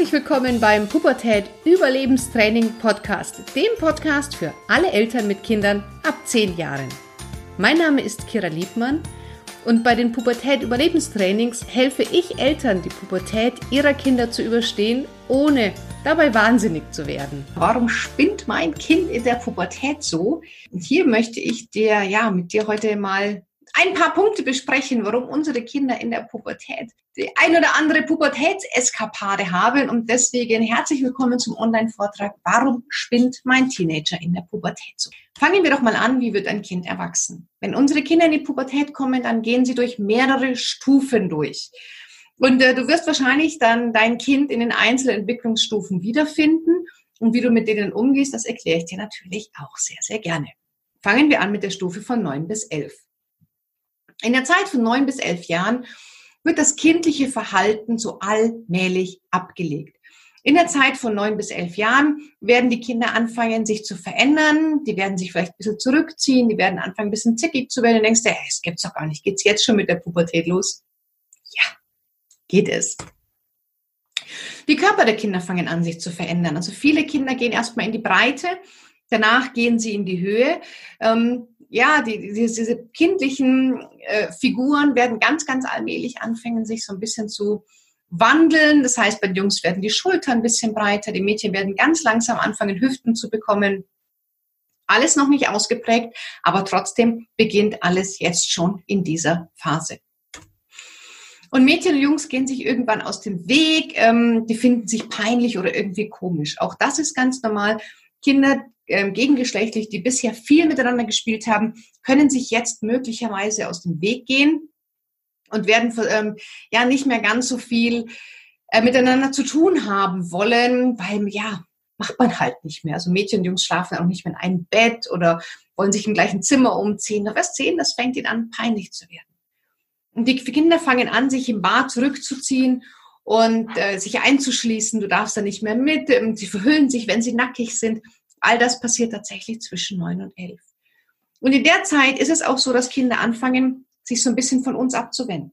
Herzlich willkommen beim Pubertät Überlebenstraining Podcast, dem Podcast für alle Eltern mit Kindern ab 10 Jahren. Mein Name ist Kira Liebmann und bei den Pubertät Überlebenstrainings helfe ich Eltern, die Pubertät ihrer Kinder zu überstehen, ohne dabei wahnsinnig zu werden. Warum spinnt mein Kind in der Pubertät so? Und hier möchte ich dir, ja, mit dir heute mal ein paar Punkte besprechen, warum unsere Kinder in der Pubertät die ein oder andere Pubertätseskapade haben. Und deswegen herzlich willkommen zum Online-Vortrag Warum spinnt mein Teenager in der Pubertät so? Fangen wir doch mal an, wie wird ein Kind erwachsen? Wenn unsere Kinder in die Pubertät kommen, dann gehen sie durch mehrere Stufen durch. Und äh, du wirst wahrscheinlich dann dein Kind in den einzelnen Entwicklungsstufen wiederfinden. Und wie du mit denen umgehst, das erkläre ich dir natürlich auch sehr, sehr gerne. Fangen wir an mit der Stufe von neun bis elf. In der Zeit von neun bis elf Jahren wird das kindliche Verhalten so allmählich abgelegt. In der Zeit von neun bis elf Jahren werden die Kinder anfangen, sich zu verändern. Die werden sich vielleicht ein bisschen zurückziehen. Die werden anfangen, ein bisschen zickig zu werden. Du denkst, hey, es gibt's doch gar nicht. Geht's jetzt schon mit der Pubertät los? Ja, geht es. Die Körper der Kinder fangen an, sich zu verändern. Also viele Kinder gehen erstmal in die Breite. Danach gehen sie in die Höhe. Ähm, ja, die, die, diese kindlichen äh, Figuren werden ganz, ganz allmählich anfangen, sich so ein bisschen zu wandeln. Das heißt, bei den Jungs werden die Schultern ein bisschen breiter, die Mädchen werden ganz langsam anfangen, Hüften zu bekommen. Alles noch nicht ausgeprägt, aber trotzdem beginnt alles jetzt schon in dieser Phase. Und Mädchen und Jungs gehen sich irgendwann aus dem Weg, ähm, die finden sich peinlich oder irgendwie komisch. Auch das ist ganz normal. Kinder ähm, gegengeschlechtlich, die bisher viel miteinander gespielt haben, können sich jetzt möglicherweise aus dem Weg gehen und werden ähm, ja nicht mehr ganz so viel äh, miteinander zu tun haben wollen, weil ja, macht man halt nicht mehr. Also Mädchen und Jungs schlafen auch nicht mehr in einem Bett oder wollen sich im gleichen Zimmer umziehen. Da wirst sehen, das fängt ihnen an, peinlich zu werden. Und die Kinder fangen an, sich im Bad zurückzuziehen und äh, sich einzuschließen. Du darfst da nicht mehr mit. Ähm, sie verhüllen sich, wenn sie nackig sind. All das passiert tatsächlich zwischen neun und elf. Und in der Zeit ist es auch so, dass Kinder anfangen, sich so ein bisschen von uns abzuwenden.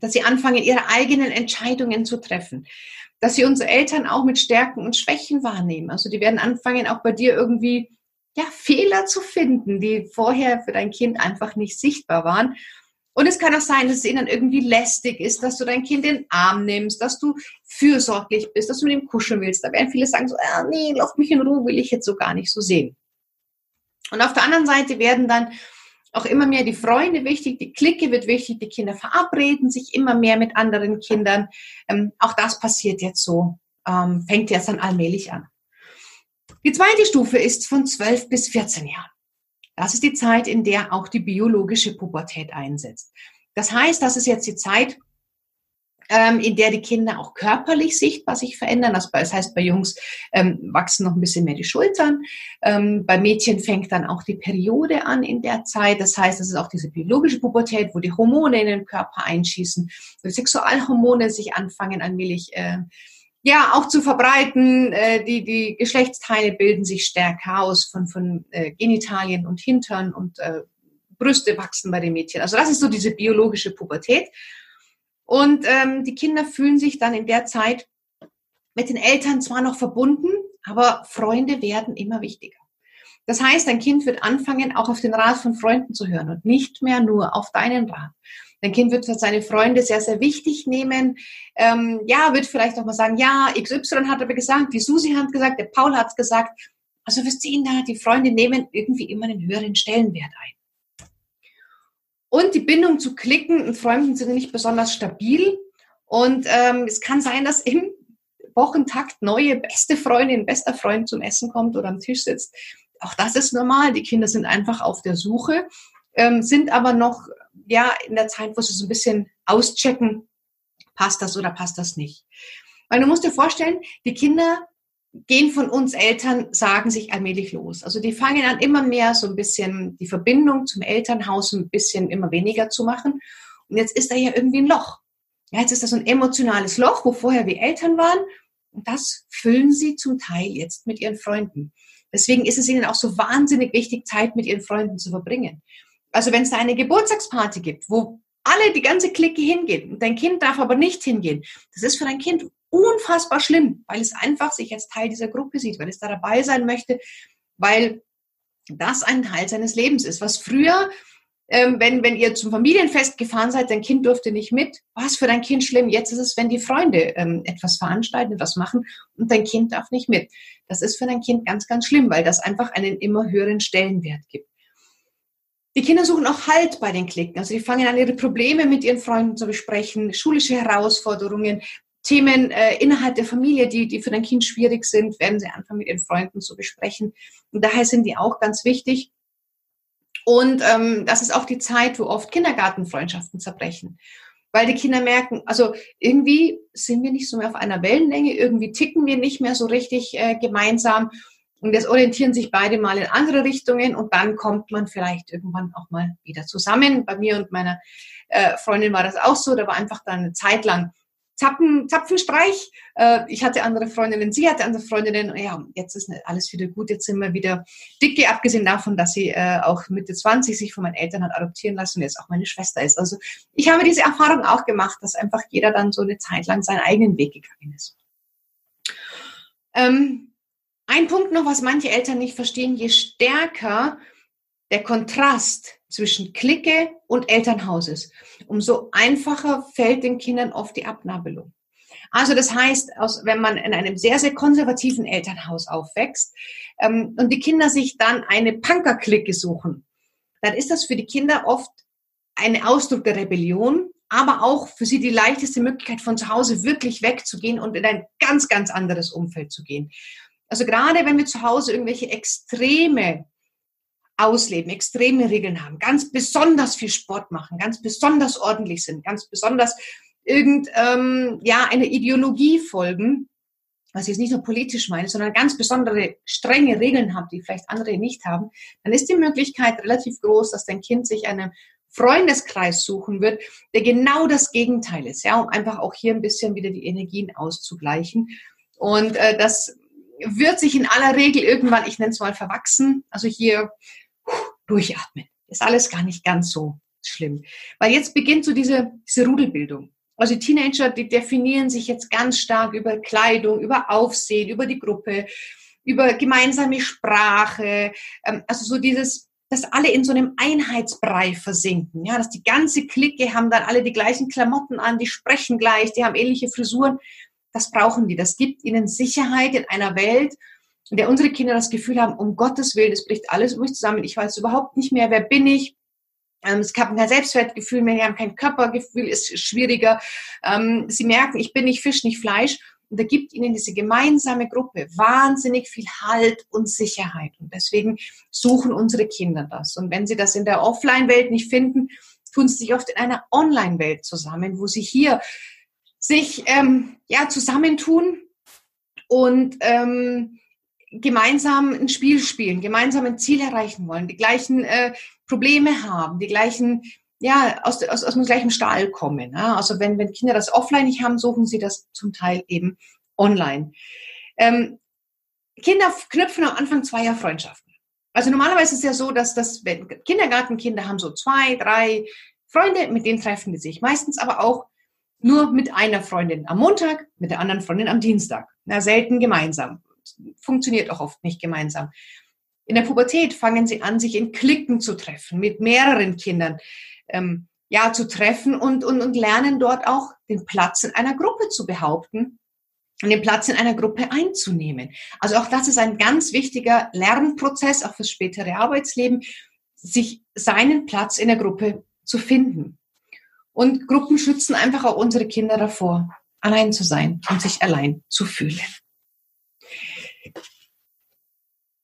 Dass sie anfangen, ihre eigenen Entscheidungen zu treffen. Dass sie unsere Eltern auch mit Stärken und Schwächen wahrnehmen. Also die werden anfangen, auch bei dir irgendwie ja, Fehler zu finden, die vorher für dein Kind einfach nicht sichtbar waren. Und es kann auch sein, dass es ihnen irgendwie lästig ist, dass du dein Kind in den Arm nimmst, dass du fürsorglich bist, dass du mit ihm kuscheln willst. Da werden viele sagen so, ah, nee, lass mich in Ruhe, will ich jetzt so gar nicht so sehen. Und auf der anderen Seite werden dann auch immer mehr die Freunde wichtig, die Clique wird wichtig, die Kinder verabreden sich immer mehr mit anderen Kindern. Ähm, auch das passiert jetzt so, ähm, fängt jetzt dann allmählich an. Die zweite Stufe ist von 12 bis 14 Jahren. Das ist die Zeit, in der auch die biologische Pubertät einsetzt. Das heißt, das ist jetzt die Zeit, ähm, in der die Kinder auch körperlich sichtbar sich verändern. Das heißt, bei Jungs ähm, wachsen noch ein bisschen mehr die Schultern. Ähm, bei Mädchen fängt dann auch die Periode an in der Zeit. Das heißt, es ist auch diese biologische Pubertät, wo die Hormone in den Körper einschießen, die Sexualhormone sich anfangen allmählich äh, ja, auch zu verbreiten. Äh, die, die Geschlechtsteile bilden sich stärker aus von, von äh, Genitalien und Hintern und äh, Brüste wachsen bei den Mädchen. Also das ist so diese biologische Pubertät. Und ähm, die Kinder fühlen sich dann in der Zeit mit den Eltern zwar noch verbunden, aber Freunde werden immer wichtiger. Das heißt, ein Kind wird anfangen, auch auf den Rat von Freunden zu hören und nicht mehr nur auf deinen Rat. Dein Kind wird seine Freunde sehr, sehr wichtig nehmen. Ähm, ja, wird vielleicht auch mal sagen, ja, XY hat aber gesagt, die Susi hat gesagt, der Paul hat gesagt. Also wir sehen da, die Freunde nehmen irgendwie immer einen höheren Stellenwert ein. Und die Bindung zu Klicken und Freunden sind nicht besonders stabil. Und ähm, es kann sein, dass im Wochentakt neue beste Freundin, bester Freund zum Essen kommt oder am Tisch sitzt. Auch das ist normal. Die Kinder sind einfach auf der Suche, ähm, sind aber noch ja, in der Zeit, wo sie so ein bisschen auschecken, passt das oder passt das nicht. Weil du musst dir vorstellen, die Kinder gehen von uns Eltern, sagen sich allmählich los. Also die fangen an immer mehr so ein bisschen die Verbindung zum Elternhaus ein bisschen immer weniger zu machen. Und jetzt ist da ja irgendwie ein Loch. Ja, jetzt ist das so ein emotionales Loch, wo vorher wir Eltern waren. Und das füllen sie zum Teil jetzt mit ihren Freunden. Deswegen ist es ihnen auch so wahnsinnig wichtig, Zeit mit ihren Freunden zu verbringen. Also wenn es da eine Geburtstagsparty gibt, wo alle, die ganze Clique hingeht und dein Kind darf aber nicht hingehen, das ist für dein Kind unfassbar schlimm, weil es einfach sich als Teil dieser Gruppe sieht, weil es da dabei sein möchte, weil das ein Teil seines Lebens ist. Was früher, ähm, wenn, wenn ihr zum Familienfest gefahren seid, dein Kind durfte nicht mit, war es für dein Kind schlimm. Jetzt ist es, wenn die Freunde ähm, etwas veranstalten, etwas machen und dein Kind darf nicht mit. Das ist für dein Kind ganz, ganz schlimm, weil das einfach einen immer höheren Stellenwert gibt. Die Kinder suchen auch Halt bei den Klicken. Also die fangen an, ihre Probleme mit ihren Freunden zu besprechen, schulische Herausforderungen, Themen äh, innerhalb der Familie, die, die für dein Kind schwierig sind, werden sie anfangen mit ihren Freunden zu besprechen. Und daher sind die auch ganz wichtig. Und ähm, das ist auch die Zeit, wo oft Kindergartenfreundschaften zerbrechen. Weil die Kinder merken, also irgendwie sind wir nicht so mehr auf einer Wellenlänge, irgendwie ticken wir nicht mehr so richtig äh, gemeinsam. Und jetzt orientieren sich beide mal in andere Richtungen und dann kommt man vielleicht irgendwann auch mal wieder zusammen. Bei mir und meiner äh, Freundin war das auch so. Da war einfach dann eine Zeit lang Zappen, Zapfenstreich. Äh, ich hatte andere Freundinnen, sie hatte andere Freundinnen. Ja, jetzt ist alles wieder gut. Jetzt sind wir wieder dicke, abgesehen davon, dass sie äh, auch Mitte 20 sich von meinen Eltern hat adoptieren lassen und jetzt auch meine Schwester ist. Also ich habe diese Erfahrung auch gemacht, dass einfach jeder dann so eine Zeit lang seinen eigenen Weg gegangen ist. Ähm, ein Punkt noch, was manche Eltern nicht verstehen, je stärker der Kontrast zwischen Clique und Elternhaus ist, umso einfacher fällt den Kindern oft die Abnabelung. Also das heißt, wenn man in einem sehr, sehr konservativen Elternhaus aufwächst ähm, und die Kinder sich dann eine Punker-Clique suchen, dann ist das für die Kinder oft ein Ausdruck der Rebellion, aber auch für sie die leichteste Möglichkeit, von zu Hause wirklich wegzugehen und in ein ganz, ganz anderes Umfeld zu gehen. Also gerade wenn wir zu Hause irgendwelche Extreme ausleben, extreme Regeln haben, ganz besonders viel Sport machen, ganz besonders ordentlich sind, ganz besonders irgend ähm, ja eine Ideologie folgen, was ich jetzt nicht nur politisch meine, sondern ganz besondere strenge Regeln haben, die vielleicht andere nicht haben, dann ist die Möglichkeit relativ groß, dass dein Kind sich einen Freundeskreis suchen wird, der genau das Gegenteil ist, ja, um einfach auch hier ein bisschen wieder die Energien auszugleichen. Und äh, das wird sich in aller Regel irgendwann, ich nenne es mal verwachsen, also hier durchatmen. Ist alles gar nicht ganz so schlimm. Weil jetzt beginnt so diese, diese Rudelbildung. Also die Teenager, die definieren sich jetzt ganz stark über Kleidung, über Aufsehen, über die Gruppe, über gemeinsame Sprache. Ähm, also so dieses, dass alle in so einem Einheitsbrei versinken. Ja, dass die ganze Clique haben dann alle die gleichen Klamotten an, die sprechen gleich, die haben ähnliche Frisuren. Das brauchen die. Das gibt ihnen Sicherheit in einer Welt, in der unsere Kinder das Gefühl haben, um Gottes Willen, es bricht alles um mich zusammen. Ich weiß überhaupt nicht mehr, wer bin ich. Ähm, es haben kein Selbstwertgefühl mehr, sie haben kein Körpergefühl, ist schwieriger. Ähm, sie merken, ich bin nicht Fisch, nicht Fleisch. Und da gibt ihnen diese gemeinsame Gruppe wahnsinnig viel Halt und Sicherheit. Und deswegen suchen unsere Kinder das. Und wenn sie das in der Offline-Welt nicht finden, tun sie sich oft in einer Online-Welt zusammen, wo sie hier sich ähm, ja, zusammentun und ähm, gemeinsam ein Spiel spielen, gemeinsam ein Ziel erreichen wollen, die gleichen äh, Probleme haben, die gleichen, ja, aus, aus, aus dem gleichen Stahl kommen. Ja? Also wenn, wenn Kinder das offline nicht haben, suchen sie das zum Teil eben online. Ähm, Kinder knüpfen am Anfang zweier Freundschaften. Also normalerweise ist es ja so, dass das, wenn Kindergartenkinder haben so zwei, drei Freunde, mit denen treffen die sich. Meistens aber auch nur mit einer Freundin am Montag, mit der anderen Freundin am Dienstag. Na, selten gemeinsam. Funktioniert auch oft nicht gemeinsam. In der Pubertät fangen sie an, sich in Klicken zu treffen, mit mehreren Kindern ähm, ja zu treffen und, und, und lernen dort auch den Platz in einer Gruppe zu behaupten und den Platz in einer Gruppe einzunehmen. Also auch das ist ein ganz wichtiger Lernprozess, auch fürs spätere Arbeitsleben, sich seinen Platz in der Gruppe zu finden. Und Gruppen schützen einfach auch unsere Kinder davor, allein zu sein und sich allein zu fühlen.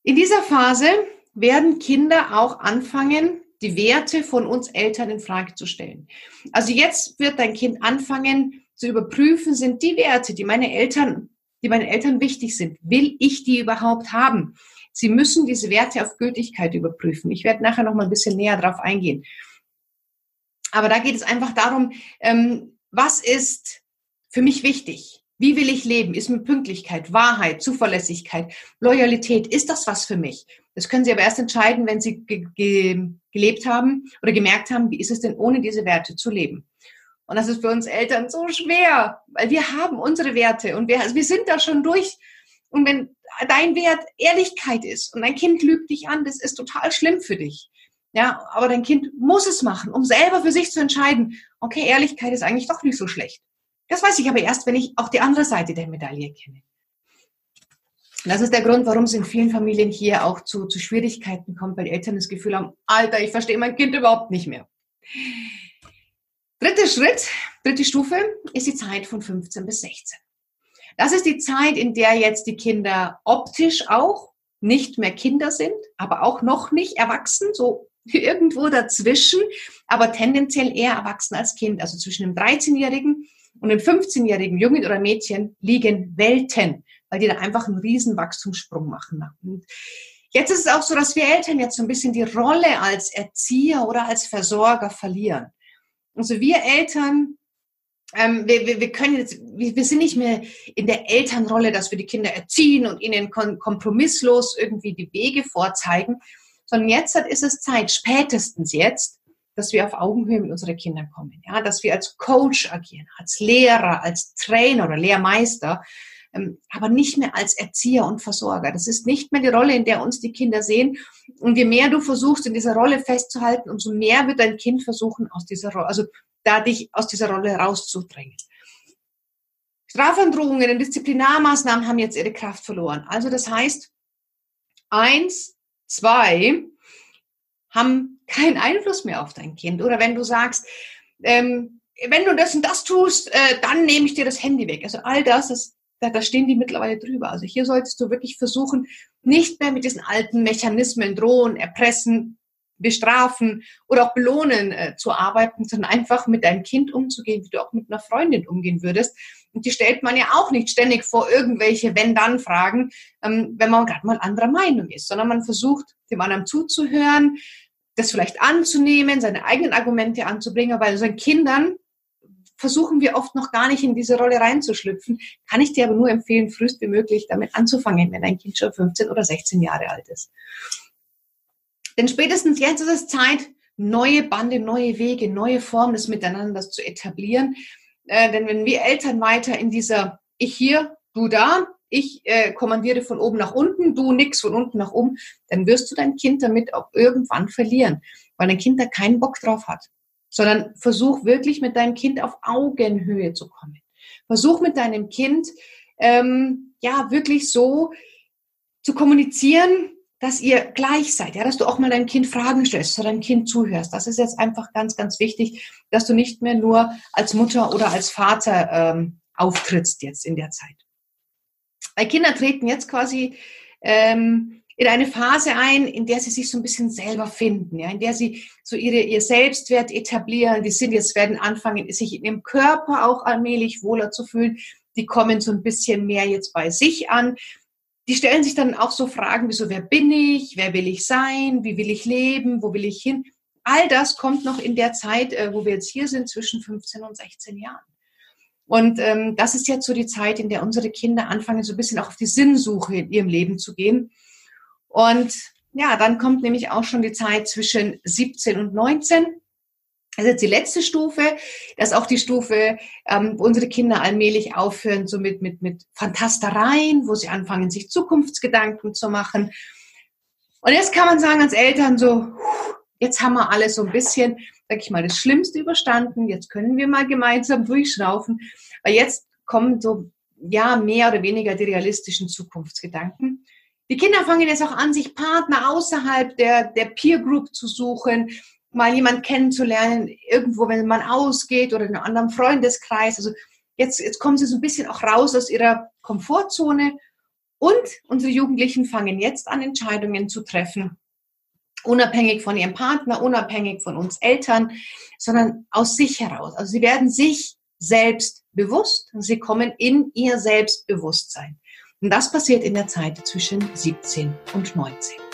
In dieser Phase werden Kinder auch anfangen, die Werte von uns Eltern in Frage zu stellen. Also jetzt wird dein Kind anfangen zu überprüfen, sind die Werte, die meine Eltern, die meinen Eltern wichtig sind, will ich die überhaupt haben? Sie müssen diese Werte auf Gültigkeit überprüfen. Ich werde nachher noch mal ein bisschen näher darauf eingehen. Aber da geht es einfach darum, ähm, was ist für mich wichtig? Wie will ich leben? Ist mir Pünktlichkeit, Wahrheit, Zuverlässigkeit, Loyalität, ist das was für mich? Das können Sie aber erst entscheiden, wenn Sie ge ge gelebt haben oder gemerkt haben, wie ist es denn ohne diese Werte zu leben? Und das ist für uns Eltern so schwer, weil wir haben unsere Werte und wir, also wir sind da schon durch. Und wenn dein Wert Ehrlichkeit ist und dein Kind lügt dich an, das ist total schlimm für dich. Ja, aber dein Kind muss es machen, um selber für sich zu entscheiden, okay, Ehrlichkeit ist eigentlich doch nicht so schlecht. Das weiß ich aber erst, wenn ich auch die andere Seite der Medaille kenne. Und das ist der Grund, warum es in vielen Familien hier auch zu, zu Schwierigkeiten kommt, weil Eltern das Gefühl haben, Alter, ich verstehe mein Kind überhaupt nicht mehr. Dritter Schritt, dritte Stufe ist die Zeit von 15 bis 16. Das ist die Zeit, in der jetzt die Kinder optisch auch nicht mehr Kinder sind, aber auch noch nicht erwachsen, so irgendwo dazwischen, aber tendenziell eher erwachsen als Kind. Also zwischen dem 13-Jährigen und dem 15-jährigen Jungen oder Mädchen liegen Welten, weil die da einfach einen riesen Wachstumssprung machen. Und jetzt ist es auch so, dass wir Eltern jetzt so ein bisschen die Rolle als Erzieher oder als Versorger verlieren. Also wir Eltern, ähm, wir, wir, können jetzt, wir sind nicht mehr in der Elternrolle, dass wir die Kinder erziehen und ihnen kompromisslos irgendwie die Wege vorzeigen, sondern jetzt ist es Zeit, spätestens jetzt, dass wir auf Augenhöhe mit unseren Kindern kommen, ja, dass wir als Coach agieren, als Lehrer, als Trainer oder Lehrmeister, ähm, aber nicht mehr als Erzieher und Versorger. Das ist nicht mehr die Rolle, in der uns die Kinder sehen. Und je mehr du versuchst, in dieser Rolle festzuhalten, umso mehr wird dein Kind versuchen, aus dieser Rolle, also da dich aus dieser Rolle rauszudrängen. Strafandrohungen und Disziplinarmaßnahmen haben jetzt ihre Kraft verloren. Also das heißt, eins, zwei haben keinen Einfluss mehr auf dein Kind. Oder wenn du sagst, ähm, wenn du das und das tust, äh, dann nehme ich dir das Handy weg. Also all das, das da, da stehen die mittlerweile drüber. Also hier solltest du wirklich versuchen, nicht mehr mit diesen alten Mechanismen drohen, erpressen, bestrafen oder auch belohnen äh, zu arbeiten, sondern einfach mit deinem Kind umzugehen, wie du auch mit einer Freundin umgehen würdest. Und die stellt man ja auch nicht ständig vor irgendwelche Wenn-Dann-Fragen, ähm, wenn man gerade mal anderer Meinung ist, sondern man versucht, dem anderen zuzuhören, das vielleicht anzunehmen, seine eigenen Argumente anzubringen, weil seinen Kindern versuchen wir oft noch gar nicht in diese Rolle reinzuschlüpfen. Kann ich dir aber nur empfehlen, frühest wie möglich damit anzufangen, wenn dein Kind schon 15 oder 16 Jahre alt ist. Denn spätestens jetzt ist es Zeit, neue Bande, neue Wege, neue Formen des Miteinanders zu etablieren. Äh, denn wenn wir Eltern weiter in dieser Ich hier, du da, ich äh, kommandiere von oben nach unten, du nix von unten nach oben, dann wirst du dein Kind damit auch irgendwann verlieren, weil dein Kind da keinen Bock drauf hat sondern versuch wirklich mit deinem Kind auf Augenhöhe zu kommen. Versuch mit deinem Kind ähm, ja wirklich so zu kommunizieren, dass ihr gleich seid, ja, dass du auch mal deinem Kind Fragen stellst, dass deinem Kind zuhörst. Das ist jetzt einfach ganz, ganz wichtig, dass du nicht mehr nur als Mutter oder als Vater ähm, auftrittst jetzt in der Zeit. Weil Kinder treten jetzt quasi ähm, in eine Phase ein, in der sie sich so ein bisschen selber finden, ja, in der sie so ihre, ihr Selbstwert etablieren. Die sind jetzt, werden anfangen, sich in ihrem Körper auch allmählich wohler zu fühlen. Die kommen so ein bisschen mehr jetzt bei sich an. Die stellen sich dann auch so Fragen wie so, wer bin ich? Wer will ich sein? Wie will ich leben? Wo will ich hin? All das kommt noch in der Zeit, äh, wo wir jetzt hier sind, zwischen 15 und 16 Jahren. Und ähm, das ist jetzt so die Zeit, in der unsere Kinder anfangen, so ein bisschen auch auf die Sinnsuche in ihrem Leben zu gehen und ja, dann kommt nämlich auch schon die Zeit zwischen 17 und 19. Das ist jetzt die letzte Stufe. Das ist auch die Stufe, ähm, wo unsere Kinder allmählich aufhören, so mit, mit, mit Fantastereien, wo sie anfangen, sich Zukunftsgedanken zu machen. Und jetzt kann man sagen als Eltern so, jetzt haben wir alles so ein bisschen, sag ich mal, das Schlimmste überstanden. Jetzt können wir mal gemeinsam durchschnaufen. Weil jetzt kommen so, ja, mehr oder weniger die realistischen Zukunftsgedanken. Die Kinder fangen jetzt auch an, sich Partner außerhalb der, der Peer Group zu suchen, mal jemand kennenzulernen, irgendwo, wenn man ausgeht oder in einem anderen Freundeskreis. Also jetzt, jetzt kommen sie so ein bisschen auch raus aus ihrer Komfortzone. Und unsere Jugendlichen fangen jetzt an, Entscheidungen zu treffen, unabhängig von ihrem Partner, unabhängig von uns Eltern, sondern aus sich heraus. Also sie werden sich selbst bewusst und sie kommen in ihr Selbstbewusstsein. Und das passiert in der Zeit zwischen 17 und 19.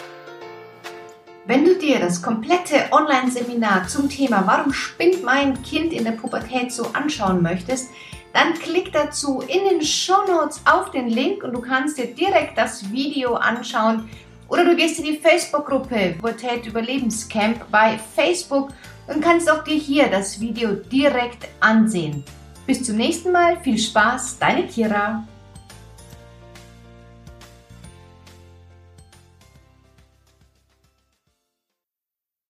Wenn du dir das komplette Online-Seminar zum Thema Warum spinnt mein Kind in der Pubertät so anschauen möchtest, dann klick dazu in den Show Notes auf den Link und du kannst dir direkt das Video anschauen oder du gehst in die Facebook-Gruppe Pubertät Überlebenscamp bei Facebook und kannst auch dir hier das Video direkt ansehen. Bis zum nächsten Mal, viel Spaß, deine Kira.